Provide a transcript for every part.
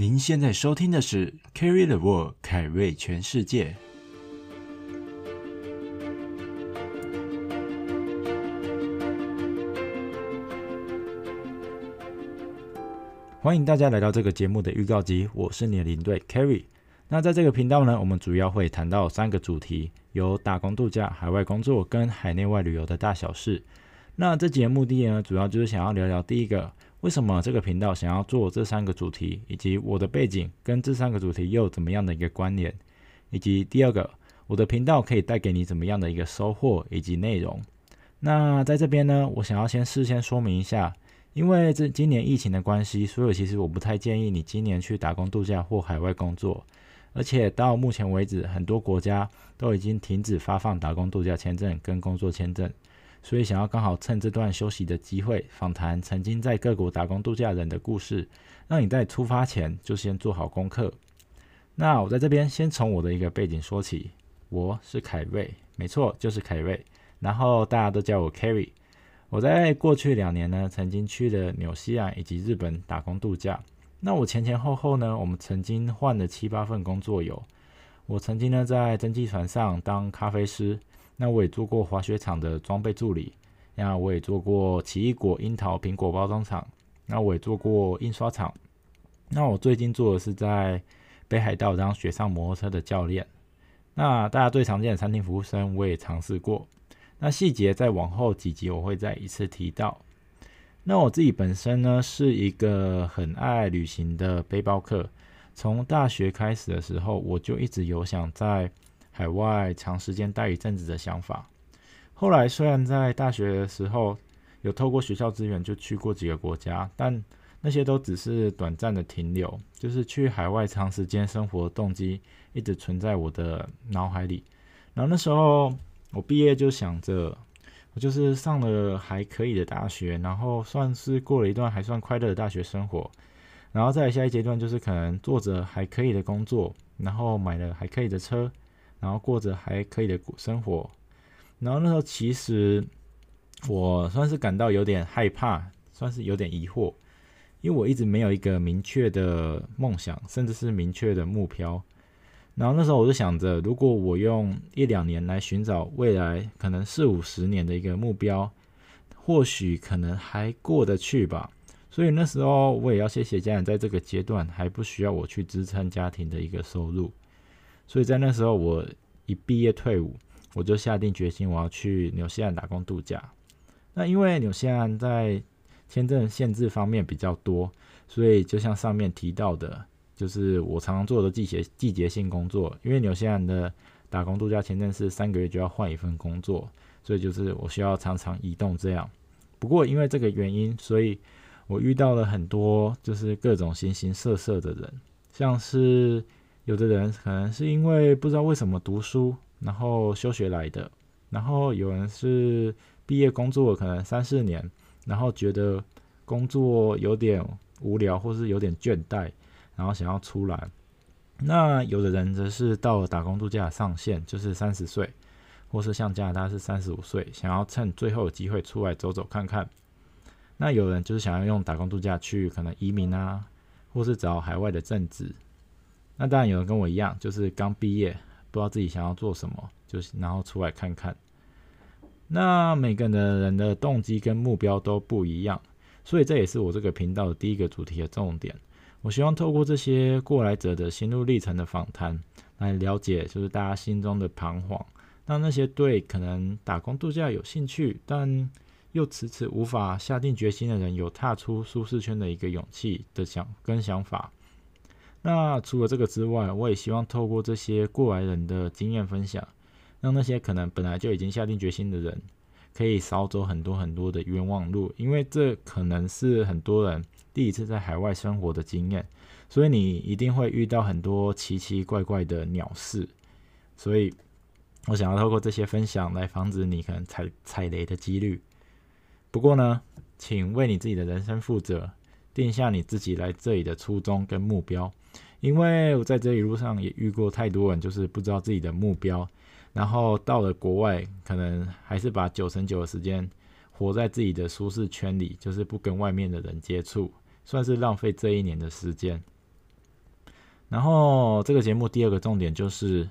您现在收听的是《Carry the World》凯瑞全世界。欢迎大家来到这个节目的预告集，我是你的领队 Carry。那在这个频道呢，我们主要会谈到三个主题，有打工度假、海外工作跟海内外旅游的大小事。那这集的目的呢，主要就是想要聊聊第一个。为什么这个频道想要做这三个主题，以及我的背景跟这三个主题又怎么样的一个关联？以及第二个，我的频道可以带给你怎么样的一个收获以及内容？那在这边呢，我想要先事先说明一下，因为这今年疫情的关系，所以其实我不太建议你今年去打工度假或海外工作，而且到目前为止，很多国家都已经停止发放打工度假签证跟工作签证。所以，想要刚好趁这段休息的机会，访谈曾经在各国打工度假人的故事，让你在出发前就先做好功课。那我在这边先从我的一个背景说起，我是凯瑞，没错，就是凯瑞，然后大家都叫我 Carry。我在过去两年呢，曾经去了纽西兰以及日本打工度假。那我前前后后呢，我们曾经换了七八份工作有，我曾经呢在蒸汽船上当咖啡师。那我也做过滑雪场的装备助理，那我也做过奇异果、樱桃、苹果包装厂，那我也做过印刷厂。那我最近做的是在北海道当雪上摩托车的教练。那大家最常见的餐厅服务生我也尝试过。那细节在往后几集我会再一次提到。那我自己本身呢是一个很爱旅行的背包客，从大学开始的时候我就一直有想在。海外长时间待一阵子的想法，后来虽然在大学的时候有透过学校资源就去过几个国家，但那些都只是短暂的停留，就是去海外长时间生活动机一直存在我的脑海里。然后那时候我毕业就想着，我就是上了还可以的大学，然后算是过了一段还算快乐的大学生活，然后再下一阶段就是可能做着还可以的工作，然后买了还可以的车。然后过着还可以的生活，然后那时候其实我算是感到有点害怕，算是有点疑惑，因为我一直没有一个明确的梦想，甚至是明确的目标。然后那时候我就想着，如果我用一两年来寻找未来可能四五十年的一个目标，或许可能还过得去吧。所以那时候我也要谢谢家人，在这个阶段还不需要我去支撑家庭的一个收入。所以在那时候，我一毕业退伍，我就下定决心，我要去纽西兰打工度假。那因为纽西兰在签证限制方面比较多，所以就像上面提到的，就是我常常做的季节季节性工作。因为纽西兰的打工度假签证是三个月就要换一份工作，所以就是我需要常常移动这样。不过因为这个原因，所以我遇到了很多就是各种形形色色的人，像是。有的人可能是因为不知道为什么读书，然后休学来的；然后有人是毕业工作可能三四年，然后觉得工作有点无聊，或是有点倦怠，然后想要出来。那有的人则是到了打工度假上限，就是三十岁，或是像加拿大是三十五岁，想要趁最后的机会出来走走看看。那有人就是想要用打工度假去可能移民啊，或是找海外的正职。那当然有人跟我一样，就是刚毕业，不知道自己想要做什么，就是然后出来看看。那每个人的人的动机跟目标都不一样，所以这也是我这个频道的第一个主题的重点。我希望透过这些过来者的心路历程的访谈，来了解就是大家心中的彷徨，让那些对可能打工度假有兴趣，但又迟迟无法下定决心的人，有踏出舒适圈的一个勇气的想跟想法。那除了这个之外，我也希望透过这些过来人的经验分享，让那些可能本来就已经下定决心的人，可以少走很多很多的冤枉路，因为这可能是很多人第一次在海外生活的经验，所以你一定会遇到很多奇奇怪怪的鸟事，所以我想要透过这些分享来防止你可能踩踩雷的几率。不过呢，请为你自己的人生负责，定下你自己来这里的初衷跟目标。因为我在这一路上也遇过太多人，就是不知道自己的目标，然后到了国外，可能还是把九成九的时间活在自己的舒适圈里，就是不跟外面的人接触，算是浪费这一年的时间。然后这个节目第二个重点就是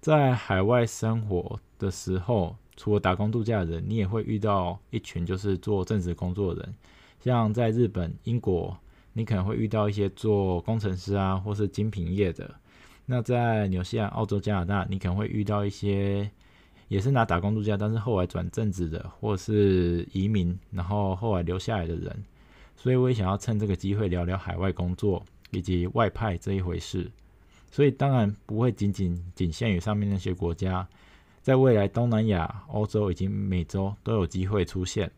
在海外生活的时候，除了打工度假的人，你也会遇到一群就是做正职工作的人，像在日本、英国，你可能会遇到一些做工程师啊，或是精品业的。那在纽西兰、澳洲、加拿大，你可能会遇到一些也是拿打工度假，但是后来转正职的，或是移民，然后后来留下来的人。所以我也想要趁这个机会聊聊海外工作以及外派这一回事。所以当然不会仅仅仅限于上面那些国家，在未来东南亚、欧洲以及美洲都有机会出现。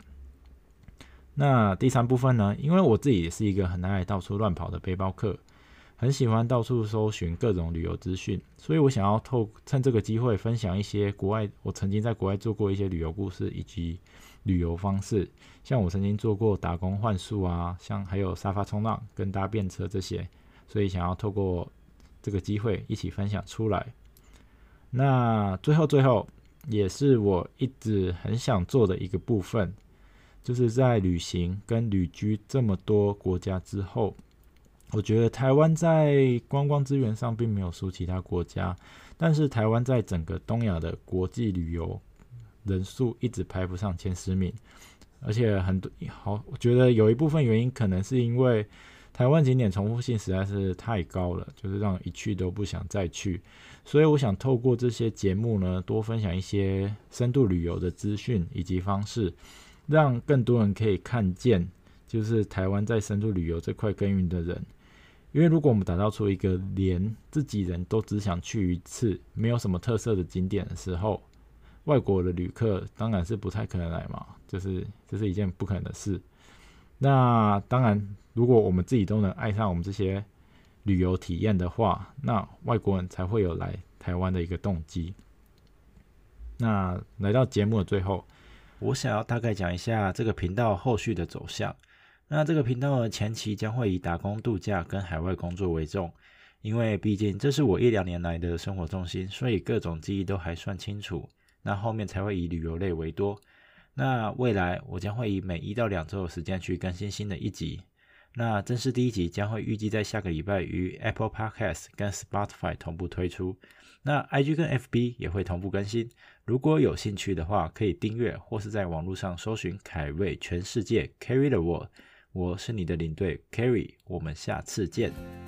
那第三部分呢？因为我自己也是一个很爱到处乱跑的背包客。很喜欢到处搜寻各种旅游资讯，所以我想要透趁这个机会分享一些国外我曾经在国外做过一些旅游故事以及旅游方式，像我曾经做过打工换宿啊，像还有沙发冲浪跟搭便车这些，所以想要透过这个机会一起分享出来。那最后最后也是我一直很想做的一个部分，就是在旅行跟旅居这么多国家之后。我觉得台湾在观光资源上并没有输其他国家，但是台湾在整个东亚的国际旅游人数一直排不上前十名，而且很多好，我觉得有一部分原因可能是因为台湾景点重复性实在是太高了，就是让一去都不想再去。所以我想透过这些节目呢，多分享一些深度旅游的资讯以及方式，让更多人可以看见，就是台湾在深度旅游这块耕耘的人。因为如果我们打造出一个连自己人都只想去一次、没有什么特色的景点的时候，外国的旅客当然是不太可能来嘛，就是这是一件不可能的事。那当然，如果我们自己都能爱上我们这些旅游体验的话，那外国人才会有来台湾的一个动机。那来到节目的最后，我想要大概讲一下这个频道后续的走向。那这个频道的前期将会以打工度假跟海外工作为重，因为毕竟这是我一两年来的生活重心，所以各种记忆都还算清楚。那后面才会以旅游类为多。那未来我将会以每一到两周的时间去更新新的一集。那正式第一集将会预计在下个礼拜于 Apple Podcast 跟 Spotify 同步推出。那 IG 跟 FB 也会同步更新。如果有兴趣的话，可以订阅或是在网络上搜寻凯瑞全世界 Carry the World。我是你的领队 Carry，我们下次见。